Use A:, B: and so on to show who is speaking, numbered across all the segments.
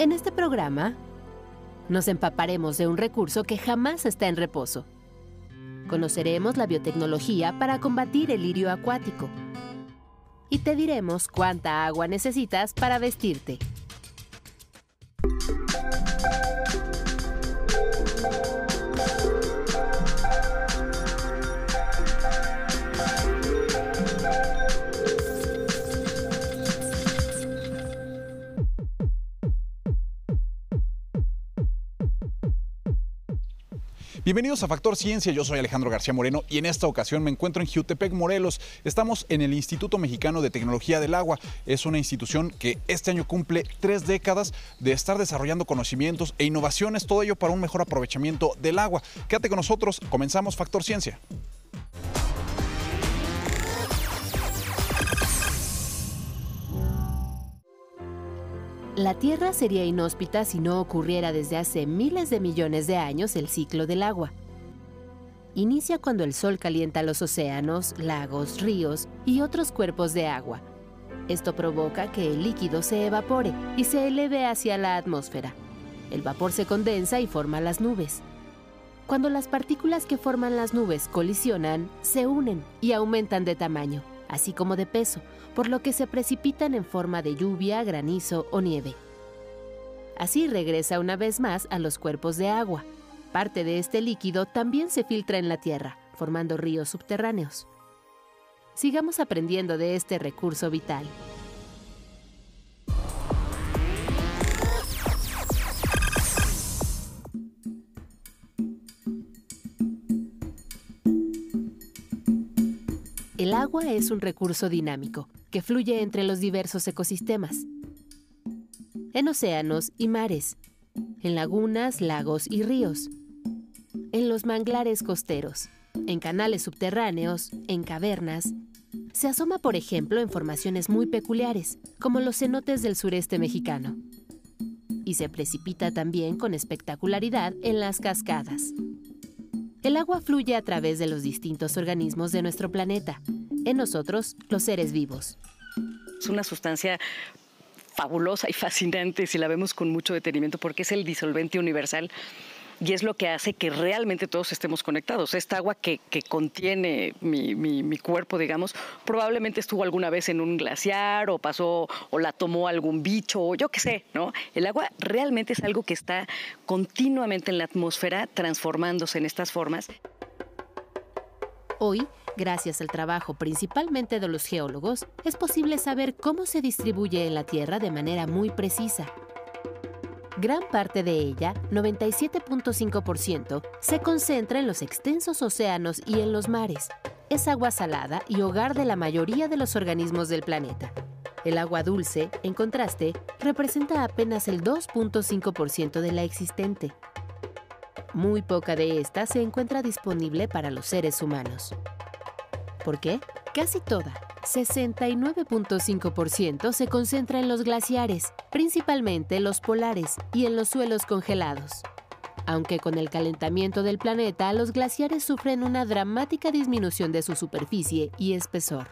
A: En este programa nos empaparemos de un recurso que jamás está en reposo. Conoceremos la biotecnología para combatir el lirio acuático. Y te diremos cuánta agua necesitas para vestirte.
B: Bienvenidos a Factor Ciencia, yo soy Alejandro García Moreno y en esta ocasión me encuentro en Jutepec, Morelos. Estamos en el Instituto Mexicano de Tecnología del Agua. Es una institución que este año cumple tres décadas de estar desarrollando conocimientos e innovaciones, todo ello para un mejor aprovechamiento del agua. Quédate con nosotros, comenzamos Factor Ciencia.
A: La Tierra sería inhóspita si no ocurriera desde hace miles de millones de años el ciclo del agua. Inicia cuando el Sol calienta los océanos, lagos, ríos y otros cuerpos de agua. Esto provoca que el líquido se evapore y se eleve hacia la atmósfera. El vapor se condensa y forma las nubes. Cuando las partículas que forman las nubes colisionan, se unen y aumentan de tamaño así como de peso, por lo que se precipitan en forma de lluvia, granizo o nieve. Así regresa una vez más a los cuerpos de agua. Parte de este líquido también se filtra en la Tierra, formando ríos subterráneos. Sigamos aprendiendo de este recurso vital. El agua es un recurso dinámico que fluye entre los diversos ecosistemas. En océanos y mares, en lagunas, lagos y ríos, en los manglares costeros, en canales subterráneos, en cavernas. Se asoma, por ejemplo, en formaciones muy peculiares, como los cenotes del sureste mexicano. Y se precipita también con espectacularidad en las cascadas. El agua fluye a través de los distintos organismos de nuestro planeta, en nosotros, los seres vivos.
C: Es una sustancia fabulosa y fascinante si la vemos con mucho detenimiento porque es el disolvente universal y es lo que hace que realmente todos estemos conectados. Esta agua que, contiene mi, cuerpo, digamos, probablemente estuvo alguna vez en un glaciar o pasó o la tomó algún bicho o yo qué sé, ¿no? El agua realmente es algo que está continuamente en la atmósfera transformándose en estas formas.
A: Hoy, gracias al trabajo principalmente de los geólogos, es posible saber cómo se distribuye en la Tierra de manera muy precisa. Gran parte de ella, 97.5%, se concentra en los extensos océanos y en los mares. Es agua salada y hogar de la mayoría de los organismos del planeta. El agua dulce, en contraste, representa apenas el 2.5% de la existente. Muy poca de esta se encuentra disponible para los seres humanos. ¿Por qué? Casi toda, 69.5% se concentra en los glaciares, principalmente los polares y en los suelos congelados. Aunque con el calentamiento del planeta los glaciares sufren una dramática disminución de su superficie y espesor.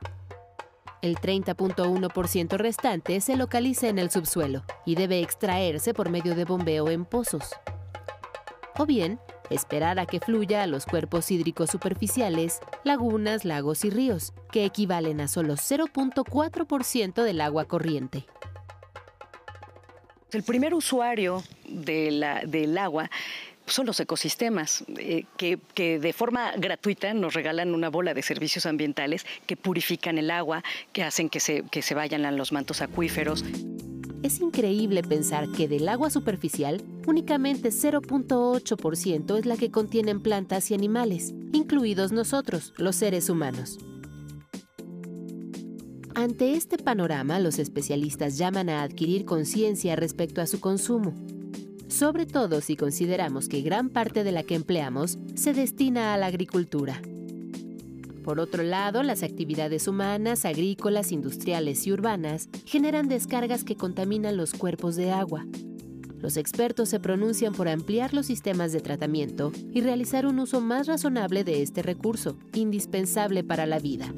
A: El 30.1% restante se localiza en el subsuelo y debe extraerse por medio de bombeo en pozos. O bien, esperar a que fluya a los cuerpos hídricos superficiales, lagunas, lagos y ríos, que equivalen a solo 0.4% del agua corriente.
C: El primer usuario del agua son los ecosistemas, eh, que, de forma gratuita nos regalan una bola de servicios ambientales que purifican el agua, que hacen que se, que se vayan a los mantos acuíferos.
A: Es increíble pensar que del agua superficial, únicamente 0.8% es la que contienen plantas y animales, incluidos nosotros, los seres humanos. Ante este panorama, los especialistas llaman a adquirir conciencia respecto a su consumo, sobre todo si consideramos que gran parte de la que empleamos se destina a la agricultura. Por otro lado, las actividades humanas, agrícolas, industriales y urbanas generan descargas que contaminan los cuerpos de agua. Los expertos se pronuncian por ampliar los sistemas de tratamiento y realizar un uso más razonable de este recurso, indispensable para la vida.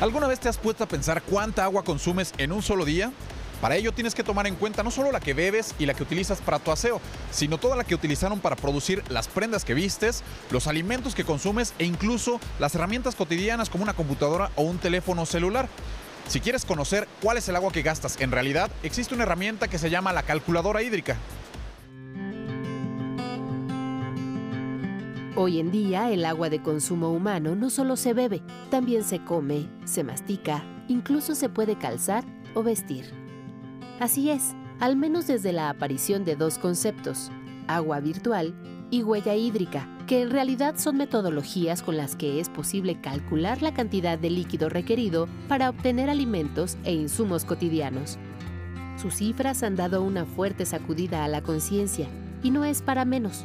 B: ¿Alguna vez te has puesto a pensar cuánta agua consumes en un solo día? Para ello tienes que tomar en cuenta no solo la que bebes y la que utilizas para tu aseo, sino toda la que utilizaron para producir las prendas que vistes, los alimentos que consumes e incluso las herramientas cotidianas como una computadora o un teléfono celular. Si quieres conocer cuál es el agua que gastas en realidad, existe una herramienta que se llama la calculadora hídrica.
A: Hoy en día el agua de consumo humano no solo se bebe, también se come, se mastica, incluso se puede calzar o vestir. Así es, al menos desde la aparición de dos conceptos, agua virtual y huella hídrica, que en realidad son metodologías con las que es posible calcular la cantidad de líquido requerido para obtener alimentos e insumos cotidianos. Sus cifras han dado una fuerte sacudida a la conciencia, y no es para menos.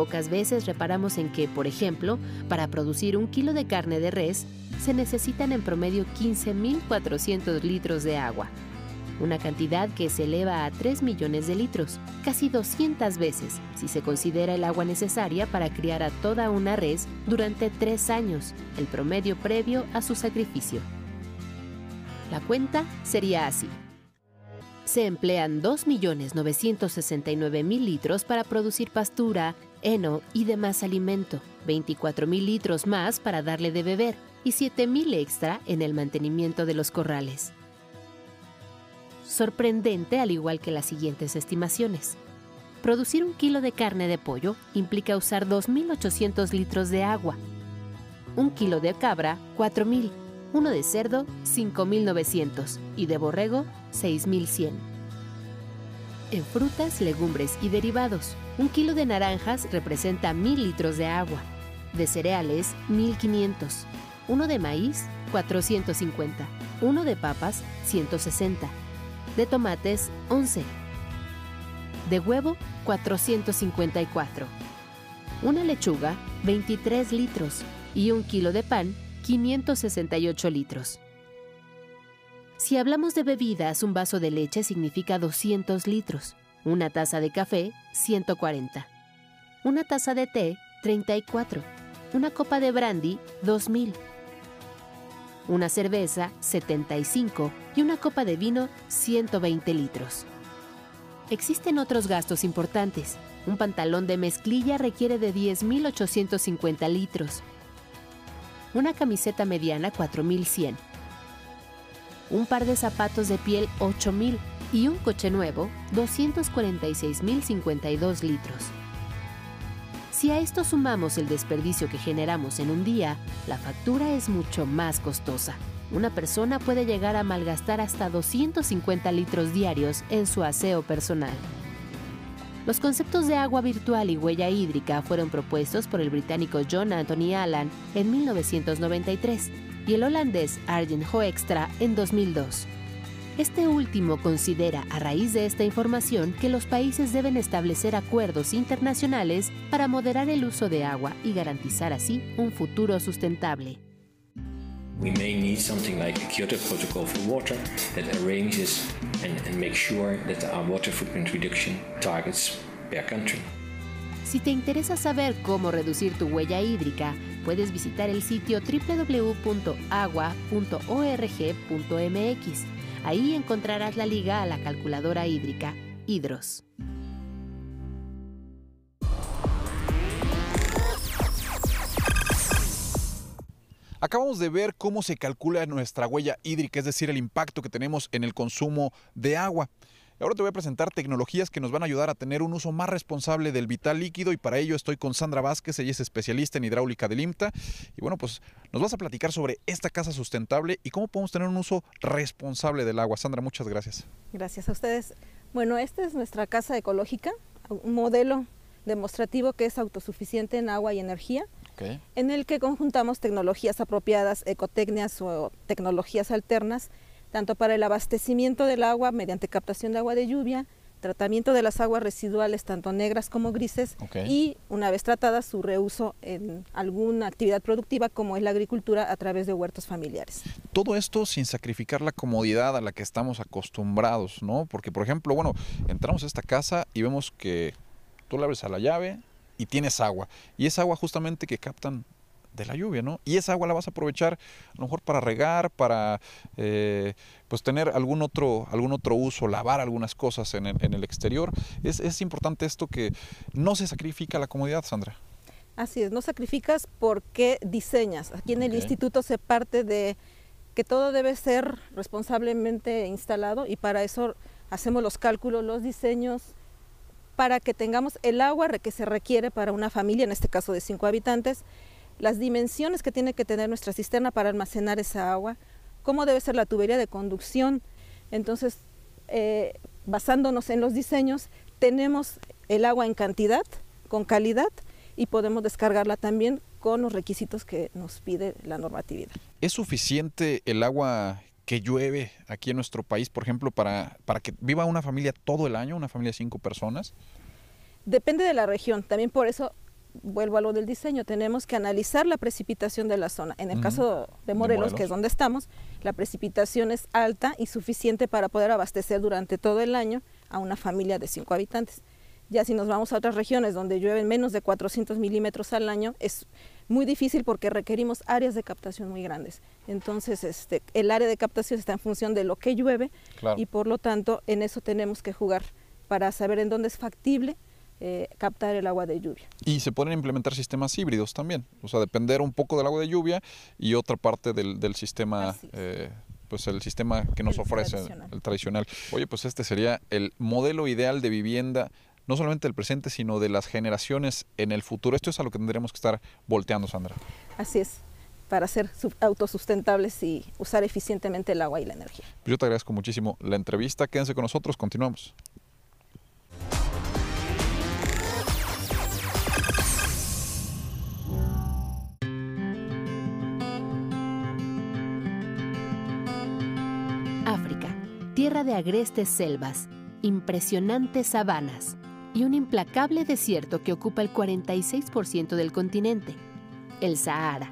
A: Pocas veces reparamos en que, por ejemplo, para producir un kilo de carne de res, se necesitan en promedio 15.400 litros de agua, una cantidad que se eleva a 3 millones de litros, casi 200 veces si se considera el agua necesaria para criar a toda una res durante tres años, el promedio previo a su sacrificio. La cuenta sería así. Se emplean 2.969.000 litros para producir pastura, heno y demás alimento, 24.000 litros más para darle de beber y 7.000 extra en el mantenimiento de los corrales sorprendente al igual que las siguientes estimaciones. Producir un kilo de carne de pollo implica usar 2.800 litros de agua. Un kilo de cabra, 4.000. Uno de cerdo, 5.900. Y de borrego, 6.100. En frutas, legumbres y derivados, un kilo de naranjas representa 1.000 litros de agua. De cereales, 1.500. Uno de maíz, 450. Uno de papas, 160 de tomates 11, de huevo 454, una lechuga 23 litros y un kilo de pan 568 litros. Si hablamos de bebidas, un vaso de leche significa 200 litros, una taza de café 140, una taza de té 34, una copa de brandy 2000 una cerveza 75 y una copa de vino 120 litros. Existen otros gastos importantes. Un pantalón de mezclilla requiere de 10.850 litros. Una camiseta mediana 4.100. Un par de zapatos de piel 8.000 y un coche nuevo 246.052 litros. Si a esto sumamos el desperdicio que generamos en un día, la factura es mucho más costosa. Una persona puede llegar a malgastar hasta 250 litros diarios en su aseo personal. Los conceptos de agua virtual y huella hídrica fueron propuestos por el británico John Anthony Allen en 1993 y el holandés Arjen Hoekstra en 2002. Este último considera, a raíz de esta información, que los países deben establecer acuerdos internacionales para moderar el uso de agua y garantizar así un futuro sustentable.
D: We may need something like a Kyoto Protocol for water that arranges and, and makes sure that our water footprint reduction targets per country.
A: Si te interesa saber cómo reducir tu huella hídrica, puedes visitar el sitio www.agua.org.mx Ahí encontrarás la liga a la calculadora hídrica Hidros.
B: Acabamos de ver cómo se calcula nuestra huella hídrica, es decir, el impacto que tenemos en el consumo de agua. Ahora te voy a presentar tecnologías que nos van a ayudar a tener un uso más responsable del vital líquido y para ello estoy con Sandra Vázquez, ella es especialista en hidráulica del IMTA y bueno, pues nos vas a platicar sobre esta casa sustentable y cómo podemos tener un uso responsable del agua. Sandra, muchas gracias.
E: Gracias a ustedes. Bueno, esta es nuestra casa ecológica, un modelo demostrativo que es autosuficiente en agua y energía. en el que conjuntamos tecnologías apropiadas, ecotecnias o tecnologías alternas tanto para el abastecimiento del agua mediante captación de agua de lluvia, tratamiento de las aguas residuales, tanto negras como grises, y una vez tratadas, su reuso en alguna actividad productiva como es la agricultura a través de huertos familiares.
B: Todo esto sin sacrificar la comodidad a la que estamos acostumbrados, ¿no? Porque, por ejemplo, bueno, entramos a esta casa y vemos que tú le abres a la llave y tienes agua, y es agua justamente que captan de la lluvia, ¿no? Y esa agua la vas a aprovechar a lo mejor para regar, para eh, pues tener algún otro, algún otro uso, lavar algunas cosas en el, exterior. Es, es importante esto que no se sacrifica la comodidad, Sandra.
E: Así es, no sacrificas porque diseñas. Aquí en el instituto se parte de que todo debe ser responsablemente instalado y para eso hacemos los cálculos, los diseños, para que tengamos el agua que se requiere para una familia, en este caso de cinco habitantes, las dimensiones que tiene que tener nuestra cisterna para almacenar esa agua, cómo debe ser la tubería de conducción. Entonces, eh, basándonos en los diseños, tenemos el agua en cantidad, con calidad, y podemos descargarla también con los requisitos que nos pide la normatividad.
B: ¿Es suficiente el agua que llueve aquí en nuestro país, por ejemplo, para, para que viva una familia todo el año, una familia de cinco personas?
E: Depende de la región. También por eso vuelvo a lo del diseño, tenemos que analizar la precipitación de la zona. En el caso de Morelos, que es donde estamos, la precipitación es alta y suficiente para poder abastecer durante todo el año a una familia de cinco habitantes. Ya si nos vamos a otras regiones donde llueven menos de 400 milímetros al año, es muy difícil porque requerimos áreas de captación muy grandes. Entonces, este, el área de captación está en función de lo que llueve y por lo tanto en eso tenemos que jugar para saber en dónde es factible eh, captar el agua de lluvia.
B: Y se pueden implementar sistemas híbridos también, o sea, depender un poco del agua de lluvia y otra parte del, del sistema eh, pues el sistema que nos ofrece el tradicional. Oye, pues este sería el modelo ideal de vivienda no solamente del presente, sino de las generaciones en el futuro. Esto es a lo que tendremos que estar volteando, Sandra.
E: Así es, para ser autosustentables y usar eficientemente el agua y la energía.
B: Yo te agradezco muchísimo la entrevista. Quédense con nosotros, continuamos.
A: Tierra de agrestes selvas, impresionantes sabanas y un implacable desierto que ocupa el 46% del continente, el Sahara.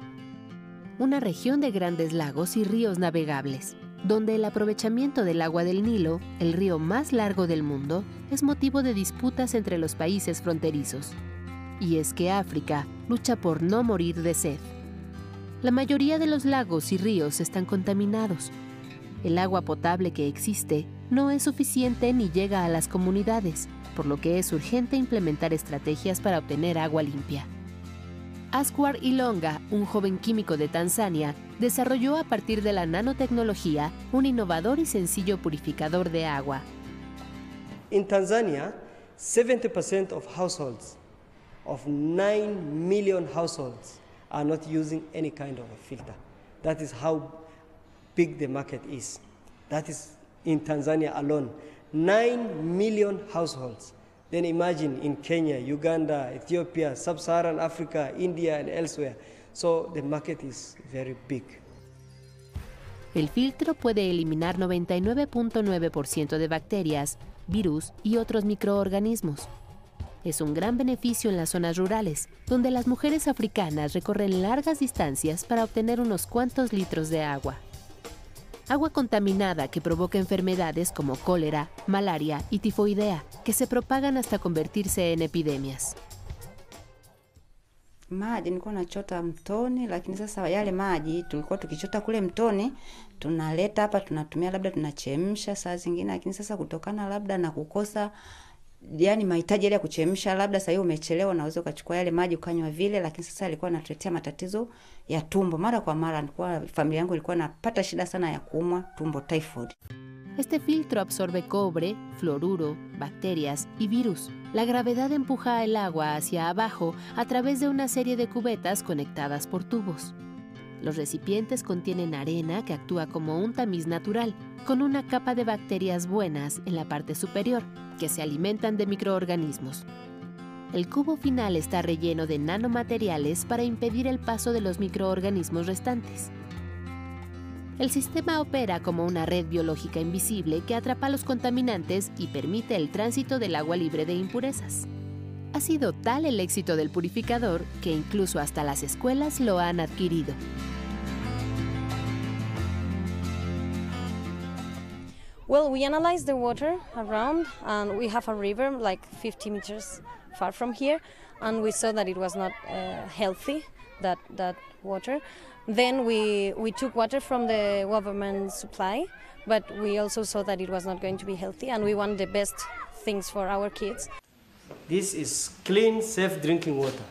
A: Una región de grandes lagos y ríos navegables, donde el aprovechamiento del agua del Nilo, el río más largo del mundo, es motivo de disputas entre los países fronterizos. Y es que África lucha por no morir de sed. La mayoría de los lagos y ríos están contaminados. El agua potable que existe no es suficiente ni llega a las comunidades, por lo que es urgente implementar estrategias para obtener agua limpia. Asquar Ilonga, un joven químico de Tanzania, desarrolló a partir de la nanotecnología un innovador y sencillo purificador de agua.
F: In Tanzania, 70% of households, of 9 million households, are not using any kind of a filter. That is how big the market is. That is in Tanzania alone. 9 million households. Then imagine in Kenya, Uganda, Ethiopia, Sub-Saharan Africa, India and elsewhere. So the market is very big.
A: El filtro puede eliminar 99.9% de bacterias, virus y otros microorganismos. Es un gran beneficio en las zonas rurales, donde las mujeres africanas recorren largas distancias para obtener unos cuantos litros de agua agua contaminada que provoca enfermedades como cólera, malaria y tifoidea, que se propagan hasta convertirse en epidemias.
G: Yani mahitaji yale ya kuchemsha, labda sasa hiyo umechelewa, unaweza ukachukua yale maji ukanywa vile, lakini sasa alikuwa anatuletea matatizo ya tumbo mara kwa mara. Nilikuwa familia yangu ilikuwa napata shida sana ya kuumwa tumbo, typhoid.
A: Este filtro absorbe cobre, fluoruro, bacterias y virus. La gravedad empuja el agua hacia abajo a través de una serie de cubetas conectadas por tubos. Los recipientes contienen arena que actúa como un tamiz natural, con una capa de bacterias buenas en la parte superior, que se alimentan de microorganismos. El cubo final está relleno de nanomateriales para impedir el paso de los microorganismos restantes. El sistema opera como una red biológica invisible que atrapa los contaminantes y permite el tránsito del agua libre de impurezas. Ha sido tal el éxito del purificador que incluso hasta las escuelas lo han adquirido.
H: Well, we analyzed the water around, and we have a river like 50 meters far from here, and we saw that it was not uh, healthy, that that water. Then we we took water from the government supply, but we also saw that it was not going to be healthy, and we want the best things for our kids.
F: This is clean, safe drinking water.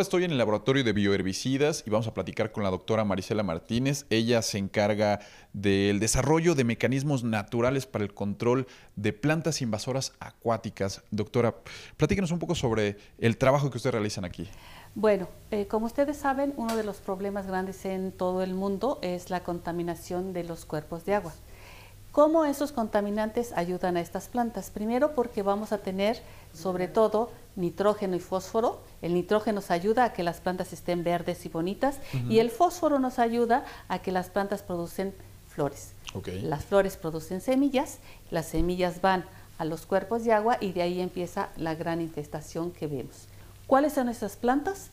B: Estoy en el laboratorio de bioherbicidas y vamos a platicar con la doctora Marisela Martínez. Ella se encarga del desarrollo de mecanismos naturales para el control de plantas invasoras acuáticas. Doctora, platíquenos un poco sobre el trabajo que ustedes realizan aquí.
I: Bueno, eh, como ustedes saben, uno de los problemas grandes en todo el mundo es la contaminación de los cuerpos de agua. ¿Cómo esos contaminantes ayudan a estas plantas? Primero porque vamos a tener sobre todo nitrógeno y fósforo. El nitrógeno nos ayuda a que las plantas estén verdes y bonitas y el fósforo nos ayuda a que las plantas producen flores. Las flores producen semillas, las semillas van a los cuerpos de agua y de ahí empieza la gran infestación que vemos. ¿Cuáles son esas plantas?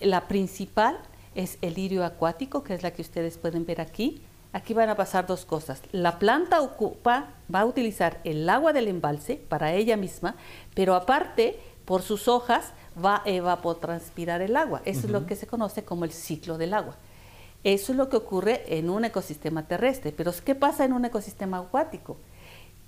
I: La principal es el lirio acuático, que es la que ustedes pueden ver aquí. Aquí van a pasar dos cosas. La planta ocupa, va a utilizar el agua del embalse para ella misma, pero aparte por sus hojas va a evapotranspirar el agua. Eso es lo que se conoce como el ciclo del agua. Eso es lo que ocurre en un ecosistema terrestre. Pero ¿qué pasa en un ecosistema acuático?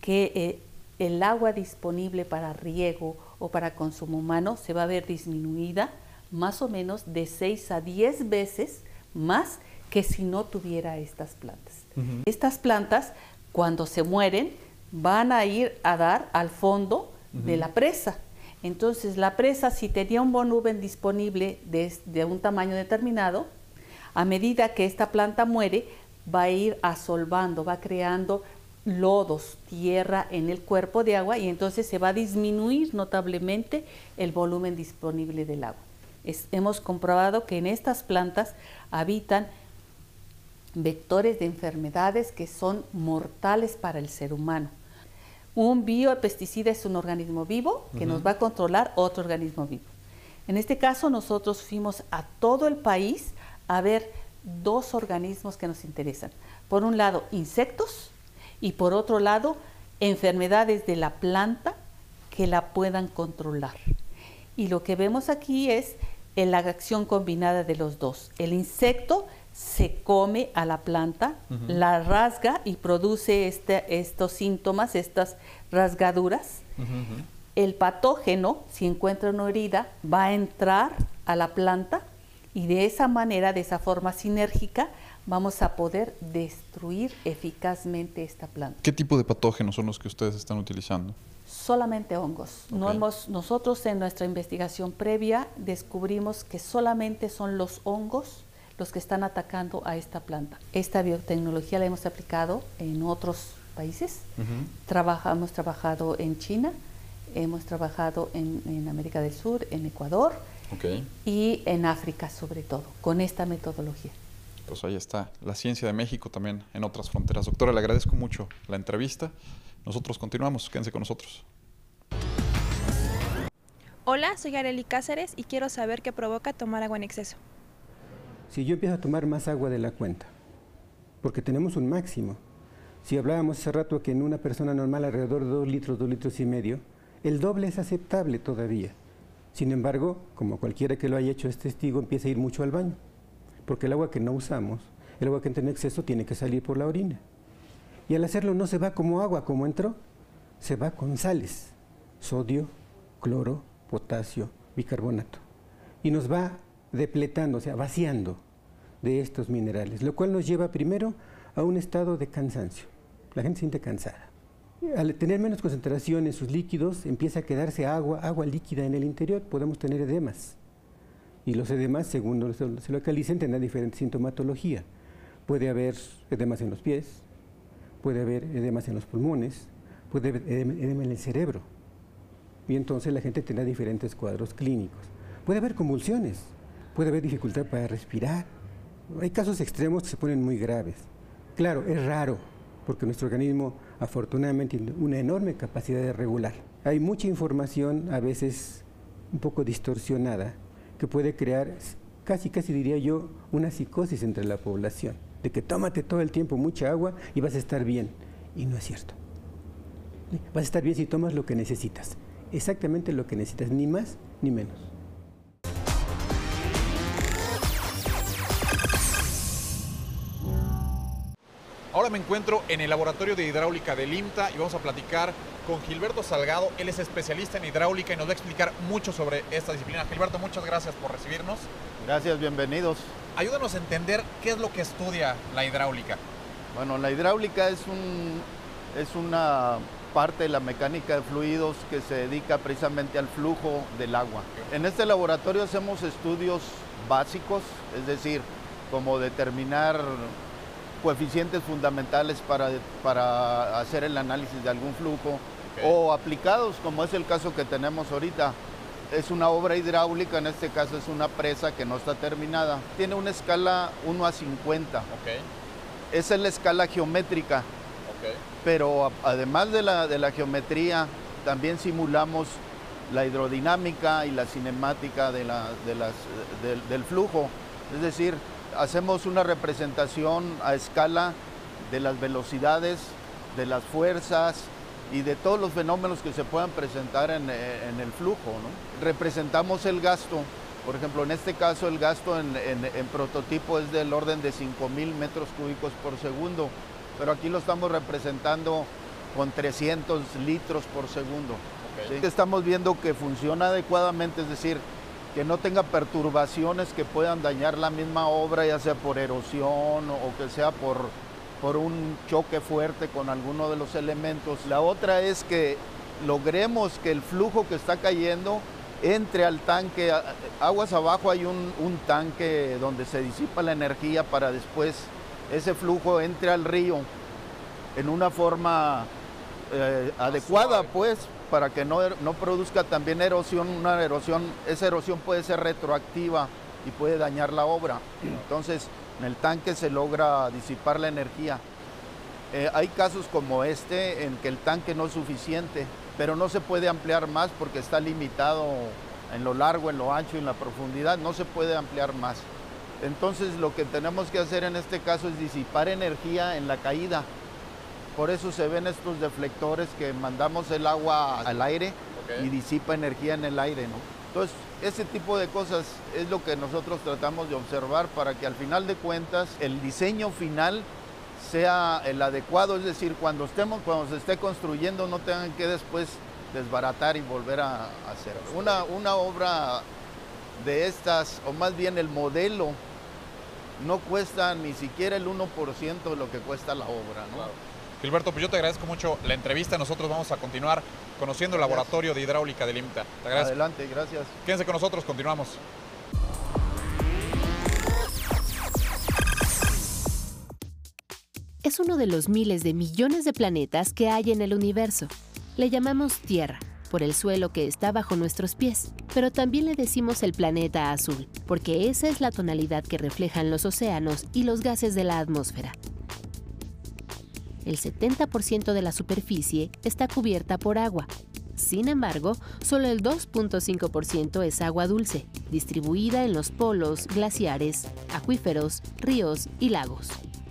I: Que eh, el agua disponible para riego o para consumo humano se va a ver disminuida más o menos de 6 a 10 veces más que si no tuviera estas plantas. Estas plantas, cuando se mueren, van a ir a dar al fondo de la presa. Entonces, la presa, si tenía un volumen disponible de, un tamaño determinado, a medida que esta planta muere, va a ir asolvando, va creando lodos, tierra en el cuerpo de agua y entonces se va a disminuir notablemente el volumen disponible del agua. hemos comprobado que en estas plantas habitan vectores de enfermedades que son mortales para el ser humano. Un biopesticida es un organismo vivo que nos va a controlar otro organismo vivo. En este caso nosotros fuimos a todo el país a ver dos organismos que nos interesan. Por un lado, insectos y por otro lado, enfermedades de la planta que la puedan controlar. Y lo que vemos aquí es la acción combinada de los dos. El insecto se come a la planta, la rasga y produce este, estos síntomas, estas rasgaduras. El patógeno, si encuentra una herida, va a entrar a la planta y de esa manera, de esa forma sinérgica, vamos a poder destruir eficazmente esta planta.
B: ¿Qué tipo de patógenos son los que ustedes están utilizando?
I: Solamente hongos. No hemos, nosotros en nuestra investigación previa descubrimos que solamente son los hongos los que están atacando a esta planta. Esta biotecnología la hemos aplicado en otros países. hemos trabajado en China, hemos trabajado en, América del Sur, en Ecuador y en África sobre todo, con esta metodología.
B: Pues ahí está, la ciencia de México también en otras fronteras. Doctora, le agradezco mucho la entrevista. Nosotros continuamos, quédense con nosotros.
J: Hola, soy Areli Cáceres y quiero saber qué provoca tomar agua en exceso
K: si yo empiezo a tomar más agua de la cuenta, porque tenemos un máximo. Si hablábamos hace rato que en una persona normal alrededor de 2 litros, 2 litros y medio, el doble es aceptable todavía. Sin embargo, como cualquiera que lo haya hecho es testigo, empieza a ir mucho al baño, porque el agua que no usamos, el agua que entra en exceso, tiene que salir por la orina. Y al hacerlo no se va como agua, como entró, se va con sales, sodio, cloro, potasio, bicarbonato. Y nos va depletando, o sea, vaciando de estos minerales, lo cual nos lleva primero a un estado de cansancio. La gente se siente cansada. Al tener menos concentración en sus líquidos, empieza a quedarse agua, agua líquida en el interior, podemos tener edemas. Y los edemas, según se localicen, tendrán diferente sintomatología. Puede haber edemas en los pies, puede haber edemas en los pulmones, puede haber edema en el cerebro. Y entonces la gente tendrá diferentes cuadros clínicos. Puede haber convulsiones, puede haber dificultad para respirar. Hay casos extremos que se ponen muy graves. Claro, es raro, porque nuestro organismo afortunadamente tiene una enorme capacidad de regular. Hay mucha información, a veces un poco distorsionada, que puede crear, casi casi diría yo, una psicosis entre la población. de que tómate todo el tiempo mucha agua y vas a estar bien. Y no es cierto. Vas a estar bien si tomas lo que necesitas. Exactamente lo que necesitas, ni más ni menos.
B: Ahora me encuentro en el laboratorio de hidráulica del IMTA y vamos a platicar con Gilberto Salgado. Él es especialista en hidráulica y nos va a explicar mucho sobre esta disciplina. Gilberto, muchas gracias por recibirnos.
L: Gracias, bienvenidos.
B: Ayúdanos a entender qué es lo que estudia la hidráulica.
L: Bueno, la hidráulica es, un, es una parte de la mecánica de fluidos que se dedica precisamente al flujo del agua. En este laboratorio hacemos estudios básicos, es decir, como determinar coeficientes fundamentales para, para hacer el análisis de algún flujo o aplicados, como es el caso que tenemos ahorita. Es una obra hidráulica, en este caso es una presa que no está terminada. Tiene una escala 1 a 50. Esa es la escala geométrica. Pero además de la, de la geometría, también simulamos la hidrodinámica y la cinemática de la, de las, del flujo. Es decir, hacemos una representación a escala de las velocidades, de las fuerzas y de todos los fenómenos que se puedan presentar en, el flujo. Representamos el gasto, por ejemplo, en este caso el gasto en, prototipo es del orden de 5.000 metros cúbicos por segundo, pero aquí lo estamos representando con 300 litros por segundo. Estamos viendo que funciona adecuadamente, es decir, que no tenga perturbaciones que puedan dañar la misma obra, ya sea por erosión o que sea por, por un choque fuerte con alguno de los elementos. La otra es que logremos que el flujo que está cayendo entre al tanque, aguas abajo hay un, tanque donde se disipa la energía para después ese flujo entre al río en una forma eh, adecuada, pues, para que no, no produzca también erosión, una erosión, esa erosión puede ser retroactiva y puede dañar la obra. Entonces, en el tanque se logra disipar la energía. Eh, hay casos como este en que el tanque no es suficiente, pero no se puede ampliar más porque está limitado en lo largo, en lo ancho y en la profundidad, no se puede ampliar más. Entonces lo que tenemos que hacer en este caso es disipar energía en la caída por eso se ven estos deflectores que mandamos el agua al aire y disipa energía en el aire, ¿no? Entonces, ese tipo de cosas es lo que nosotros tratamos de observar para que al final de cuentas el diseño final sea el adecuado, es decir, cuando estemos, cuando se esté construyendo no tengan que después desbaratar y volver a, hacer. Una, una obra de estas, o más bien el modelo, no cuesta ni siquiera el 1% de lo que cuesta la obra. ¿no?
B: Gilberto, pues yo te agradezco mucho la entrevista. Nosotros vamos a continuar conociendo el laboratorio de hidráulica del IMTA. Te agradezco.
L: Adelante, gracias.
B: Quédense con nosotros, continuamos.
A: Es uno de los miles de millones de planetas que hay en el universo. Le llamamos Tierra por el suelo que está bajo nuestros pies, pero también le decimos el planeta azul, porque esa es la tonalidad que reflejan los océanos y los gases de la atmósfera el 70% de la superficie está cubierta por agua. Sin embargo, solo el 2.5% es agua dulce, distribuida en los polos, glaciares, acuíferos, ríos y lagos.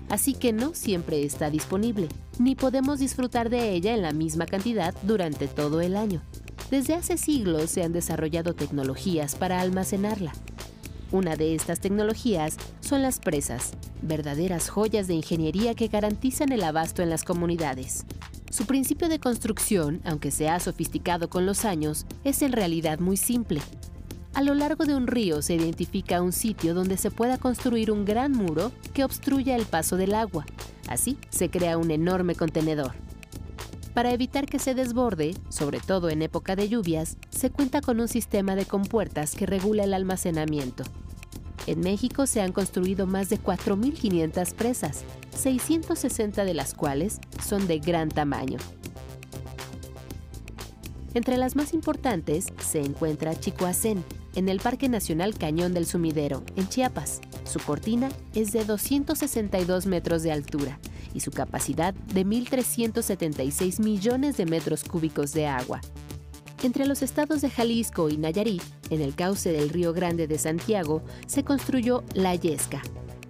A: Así que no siempre está disponible, ni podemos disfrutar de ella en la misma cantidad durante todo el año. Desde hace siglos se han desarrollado tecnologías para almacenarla, una de estas tecnologías son las presas, verdaderas joyas de ingeniería que garantizan el abasto en las comunidades. Su principio de construcción, aunque se ha sofisticado con los años, es en realidad muy simple. A lo largo de un río se identifica un sitio donde se pueda construir un gran muro que obstruya el paso del agua. Así se crea un enorme contenedor. Para evitar que se desborde, sobre todo en época de lluvias, se cuenta con un sistema de compuertas que regula el almacenamiento. En México se han construido más de 4.500 presas, 660 de las cuales son de gran tamaño. Entre las más importantes se encuentra Chicoacén, en el Parque Nacional Cañón del Sumidero, en Chiapas. Su cortina es de 262 metros de altura y su capacidad de 1.376 millones de metros cúbicos de agua. Entre los estados de Jalisco y Nayarit, en el cauce del Río Grande de Santiago, se construyó La Yesca,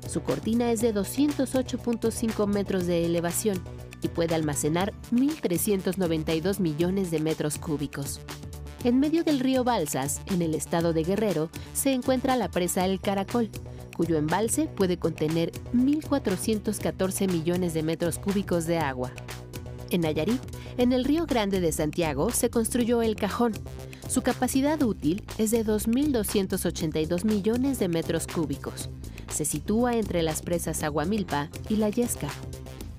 A: Su cortina es de 208.5 metros de elevación y puede almacenar 1.392 millones de metros cúbicos. En medio del río Balsas, en el estado de Guerrero, se encuentra la presa El Caracol, cuyo embalse puede contener 1.414 millones de metros cúbicos de agua. En Nayarit, en el Río Grande de Santiago, se construyó el Cajón. Su capacidad útil es de 2.282 millones de metros cúbicos. Se sitúa entre las presas Aguamilpa y La Yesca.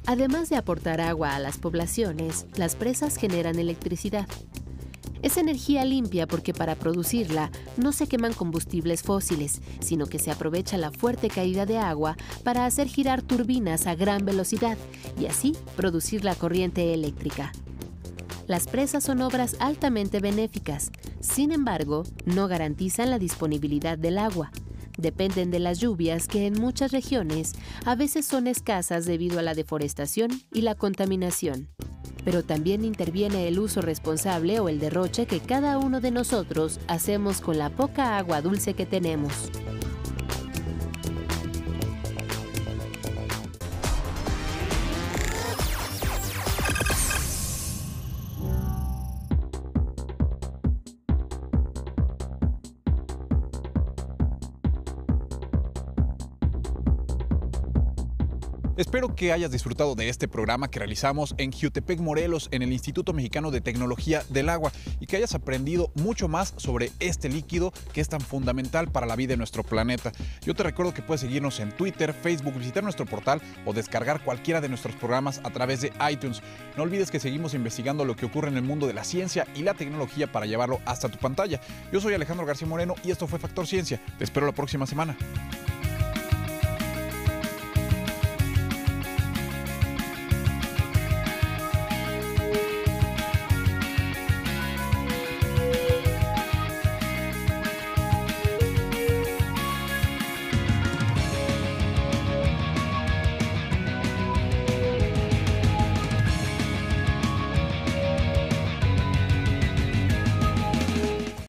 A: Además de aportar agua a las poblaciones, las presas generan electricidad. Es energía limpia porque para producirla no se queman combustibles fósiles, sino que se aprovecha la fuerte caída de agua para hacer girar turbinas a gran velocidad y así producir la corriente eléctrica. Las presas son obras altamente benéficas, sin embargo, no garantizan la disponibilidad del agua. Dependen de las lluvias que en muchas regiones a veces son escasas debido a la deforestación y la contaminación pero también interviene el uso responsable o el derroche que cada uno de nosotros hacemos con la poca agua dulce que tenemos.
B: Espero que hayas disfrutado de este programa que realizamos en Jutepec, Morelos, en el Instituto Mexicano de Tecnología del Agua, y que hayas aprendido mucho más sobre este líquido que es tan fundamental para la vida de nuestro planeta. Yo te recuerdo que puedes seguirnos en Twitter, Facebook, visitar nuestro portal o descargar cualquiera de nuestros programas a través de iTunes. No olvides que seguimos investigando lo que ocurre en el mundo de la ciencia y la tecnología para llevarlo hasta tu pantalla. Yo soy Alejandro García Moreno y esto fue Factor Ciencia. Te espero la próxima semana.